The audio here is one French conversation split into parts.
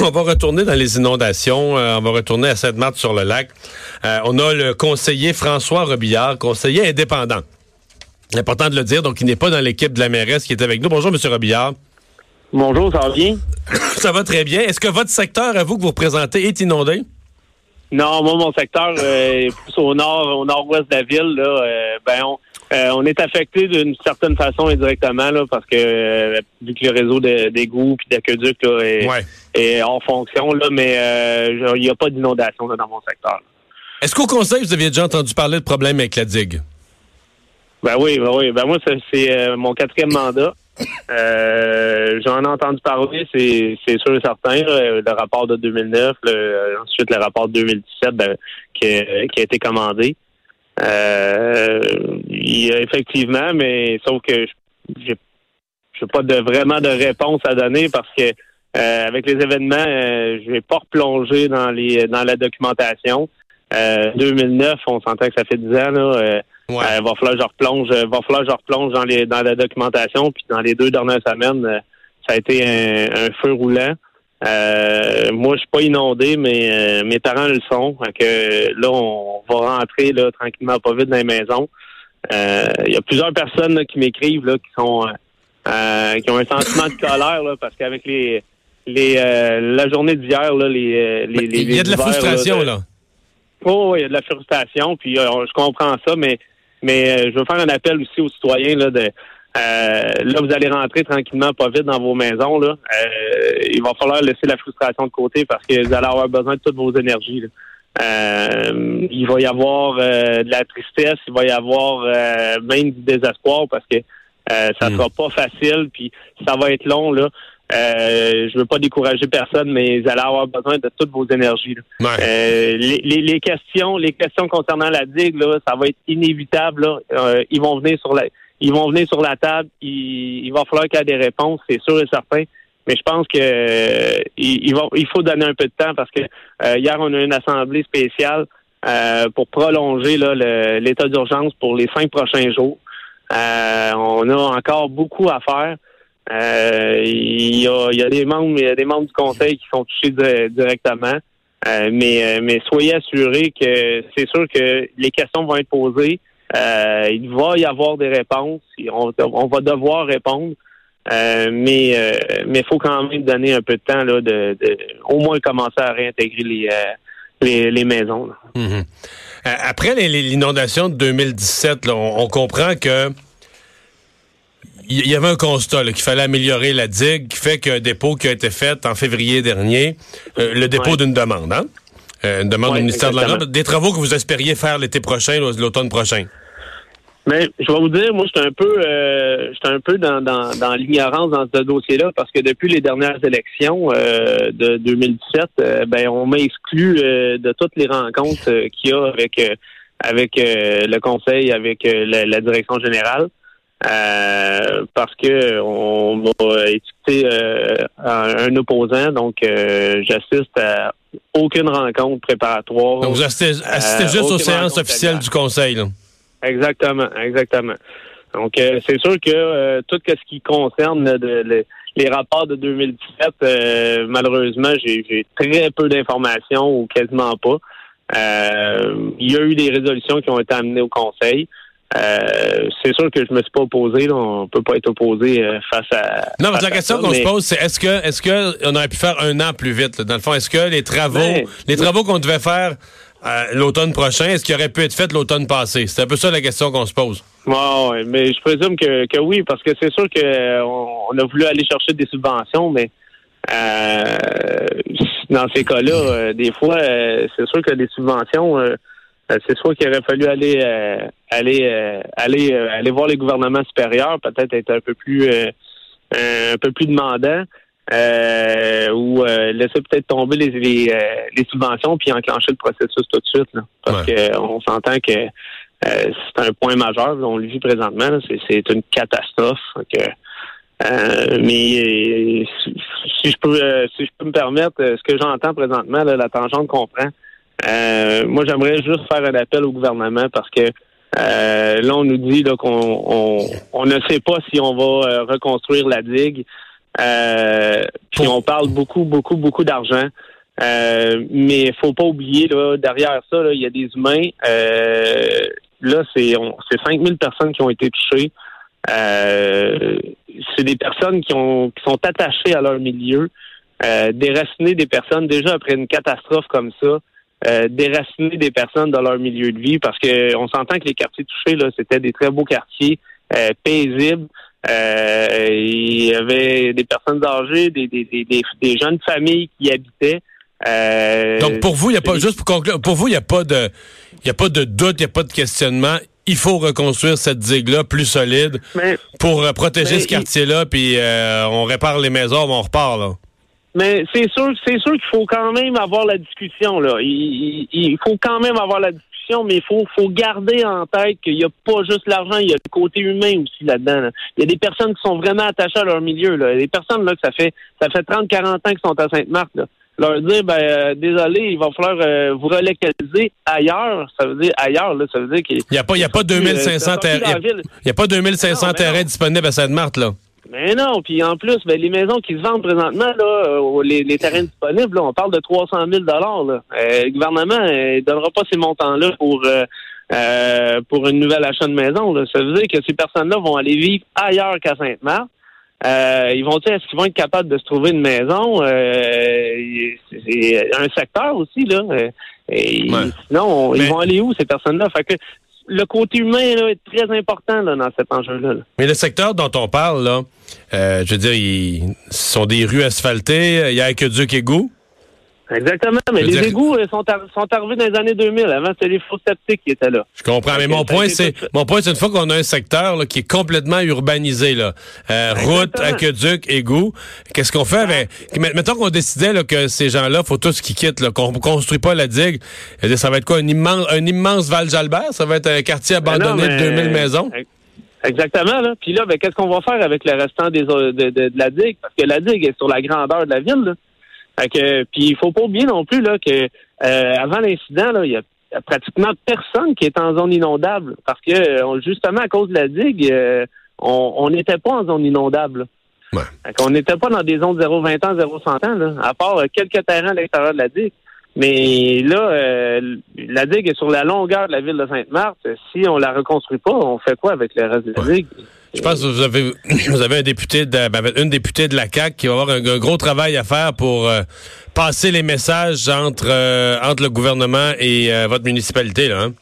on va retourner dans les inondations. on va retourner à Sainte-Marthe-sur-le-Lac. on a le conseiller François Robillard, conseiller indépendant. Important de le dire, donc il n'est pas dans l'équipe de la mairesse qui est avec nous. Bonjour, M. Robillard. Bonjour, ça va bien? ça va très bien. Est-ce que votre secteur, à vous que vous représentez, est inondé? Non, moi, mon secteur est plus au nord, au nord-ouest de la ville. Là, euh, ben, on, euh, on, est affecté d'une certaine façon indirectement là, parce que euh, vu que le réseau d'égouts et d'aqueducs est, est, en fonction, là, mais il n'y a pas d'inondation dans mon secteur. Est-ce qu'au conseil, vous aviez déjà entendu parler de problèmes avec la digue? Ben oui, ben oui. Ben moi, c'est mon quatrième mandat. Euh, J'en ai entendu parler, c'est sûr et certain. le rapport de 2009, ensuite le rapport de 2017 ben, qui, a, été commandé. Euh, il y a effectivement, mais sauf que j'ai n'ai pas de vraiment de réponse à donner parce que euh, avec les événements, euh, je vais pas replonger dans les dans la documentation. 2009, on s'entend que ça fait 10 ans là. Ouais. Euh, va falloir que je replonge, euh, va falloir que je replonge dans les dans la documentation. Puis dans les deux dernières semaines, euh, ça a été un, feu roulant. Moi, je suis pas inondé, mais mes parents le sont. Que là, on va rentrer là tranquillement, pas vite dans les maisons. Il y a plusieurs personnes qui m'écrivent là qui sont qui ont un sentiment de colère là, parce qu'avec les les la journée d'hier là, les les, il y a de la frustration là. Oh, il y a de la frustration, puis je comprends ça, mais mais euh, je veux faire un appel aussi aux citoyens là, de euh, là, vous allez rentrer tranquillement, pas vite dans vos maisons. Là. Euh, il va falloir laisser la frustration de côté parce que vous allez avoir besoin de toutes vos énergies. il va y avoir de la tristesse, il va y avoir même du désespoir parce que ça hmm. sera pas facile, puis ça va être long. Là. Euh, je veux pas décourager personne, mais vous allez avoir besoin de toutes vos énergies. Euh, les, questions, les questions concernant la digue, là, ça va être inévitable. Euh, ils vont venir sur la, ils vont venir sur la table. Il, va falloir qu'il y ait des réponses, c'est sûr et certain. Mais je pense que il, va, il faut donner un peu de temps parce que hier on a une assemblée spéciale pour prolonger l'état d'urgence pour les cinq prochains jours. on a encore beaucoup à faire. Euh, il, y a, il, y a, des membres, il y a des membres du conseil qui sont touchés directement. Euh, mais, euh, mais soyez assurés que c'est sûr que les questions vont être posées. Il va y avoir des réponses. On, on va devoir répondre. mais mais il faut quand même donner un peu de temps là, de, au moins commencer à réintégrer les les, les, maisons. Mm-hmm. Après l'inondation de 2017, là, on, comprend que il y avait un constat qu'il fallait améliorer la digue, qui fait qu'un dépôt qui a été fait en février dernier, euh, le dépôt d'une demande, hein? Euh, une demande au ministère de la des travaux que vous espériez faire l'été prochain, l'automne prochain. Mais je vais vous dire, moi, j'étais un peu, euh, un peu dans, dans, dans l'ignorance dans ce dossier-là parce que depuis les dernières élections euh, de 2017, ben on m'a exclu de toutes les rencontres qu'il y a avec avec le conseil, avec la direction générale. Euh, parce que on m'a étiqueté euh, un opposant, donc euh, j'assiste à aucune rencontre préparatoire. Donc vous assistez, juste aux séances officielles du Conseil. Exactement, exactement. Donc c'est sûr que tout ce qui concerne les rapports de 2017, malheureusement, j'ai très peu d'informations ou quasiment pas. il y a eu des résolutions qui ont été amenées au Conseil. Euh, c'est sûr que je me suis pas opposé. Là. On peut pas être opposé euh, face à. Non, mais la question qu'on se pose, c'est est-ce que est-ce que on aurait pu faire un an plus vite? Dans le fond, est-ce que les travaux, les travaux qu'on devait faire euh, l'automne prochain, est-ce qu'ils auraient pu être faits l'automne passé? C'est un peu ça la question qu'on se pose. Ouais, mais je présume que, que oui, parce que c'est sûr qu'on on a voulu aller chercher des subventions, mais dans ces cas-là, des fois, c'est sûr que des subventions euh, c'est soit qu'il aurait fallu aller euh, aller euh, aller aller voir les gouvernements supérieurs, peut-être être un peu plus un peu plus demandant. ou laisser peut-être tomber les, les, subventions puis enclencher le processus tout de suite. Là, parce qu'on s'entend que c'est un point majeur. on le vit présentement. C'est une catastrophe. mais si, je peux si je peux me permettre, ce que j'entends présentement, la tangente qu'on prend, euh, moi, j'aimerais juste faire un appel au gouvernement parce que euh, là, on nous dit qu'on on, ne sait pas si on va euh, reconstruire la digue. puis on parle beaucoup, beaucoup, beaucoup d'argent. Euh, mais faut pas oublier, là, derrière ça, il y a des humains. là, c'est c'est 5000 personnes qui ont été touchées. c'est des personnes qui, ont, qui sont attachées à leur milieu. déraciner des personnes déjà après une catastrophe comme ça. Euh, déraciner des personnes dans leur milieu de vie parce que on s'entend que les quartiers touchés là, c'était des très beaux quartiers euh, paisibles. Euh, il y avait des personnes âgées, des, des, des, des jeunes familles qui habitaient. Donc pour vous, il y a pas juste pour conclure, pour vous, il n'y a pas de il y a pas de doute, il n'y a pas de questionnement. Il faut reconstruire cette digue-là plus solide pour protéger ce quartier-là, puis on répare les maisons, on repart là. Mais c'est sûr, c'est sûr qu'il faut quand même avoir la discussion là. Il, faut quand même avoir la discussion, mais il faut, faut garder en tête qu'il n'y a pas juste l'argent, il y a le côté humain aussi là-dedans. Il y a des personnes qui sont vraiment attachées à leur milieu. Là. Il y a des personnes là que ça fait ça fait 30-40 ans qu'ils sont à Sainte-Marthe. Là. Leur dire ben euh, désolé, il va falloir euh, vous relocaliser ailleurs, ça veut dire ailleurs, là, ça veut dire qu'il n'y a pas il y a pas 2500 terrains. Il y a pas 2500 terrains disponibles à Sainte-Marthe là. Mais non, puis en plus, ben, les maisons qui se vendent présentement, là, euh, les, terrains disponibles, là, on parle de 300 000 dollars. Euh, le gouvernement ne donnera pas ces montants-là pour euh, pour une nouvelle achat de maison. Là. Ça veut dire que ces personnes-là vont aller vivre ailleurs qu'à Sainte-Marthe. ils vont dire est-ce qu'ils vont être capables de se trouver une maison? C'est un secteur aussi là. Et Sinon, ils vont aller où ces personnes-là? Fait que le côté humain est très important dans cet enjeu-là. Mais le secteur dont on parle, là, euh, je veux dire, ils sont des rues asphaltées, il y a que Dieu qui goût. Exactement, mais les égouts euh, sont, sont, arrivés dans les années 2000. Avant, c'était les faux sceptiques qui étaient là. Je comprends, mais mon point, c'est mon point, c'est une fois qu'on a un secteur là, qui est complètement urbanisé, là, euh, route, aqueduc, égout, qu'est-ce qu'on fait? Avec... Mettons qu'on décidait là, que ces gens-là, faut tous qu'ils quittent, qu'on ne construit pas la digue. Ça va être quoi, un immense, un immense Val-Jalbert? Ça va être un quartier abandonné de 2000 maisons? Exactement. Là. Puis là, ben, qu'est-ce qu'on va faire avec le restant des, de, de, la digue? Parce que la digue est sur la grandeur de la ville. Là. Fait que, puis il faut pas oublier non plus là, que euh, avant l'incident, il y a pratiquement personne qui est en zone inondable. Parce que euh, justement, à cause de la digue, euh, on n'était pas en zone inondable. Ouais. on n'était pas dans des zones 0,20 ans, 0,100 ans, là, à part quelques terrains à l'extérieur de la digue. Mais là, la digue est sur la longueur de la ville de Sainte-Marthe. Si on la reconstruit pas, on fait quoi avec le reste de la digue? Je pense que vous avez, vous avez un député de, ben, une députée de la CAC qui va avoir un, gros travail à faire pour euh, passer les messages entre euh, entre le gouvernement et euh, votre municipalité là. Hein?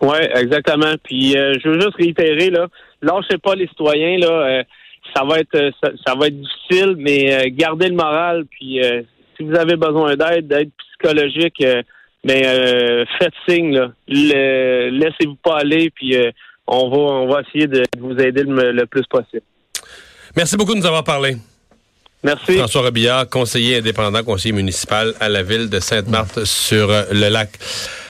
Oui, exactement. Puis je veux juste réitérer là, lâchez pas les citoyens là. ça va être ça, va être difficile, mais gardez le moral. Puis si vous avez besoin d'aide, d'aide psychologique, mais faites signe laissez-vous pas aller. Puis on va, on va essayer de vous aider le, plus possible. Merci beaucoup de nous avoir parlé. Merci. François Robillard, conseiller indépendant, conseiller municipal à la ville de Sainte-Marthe sur le lac.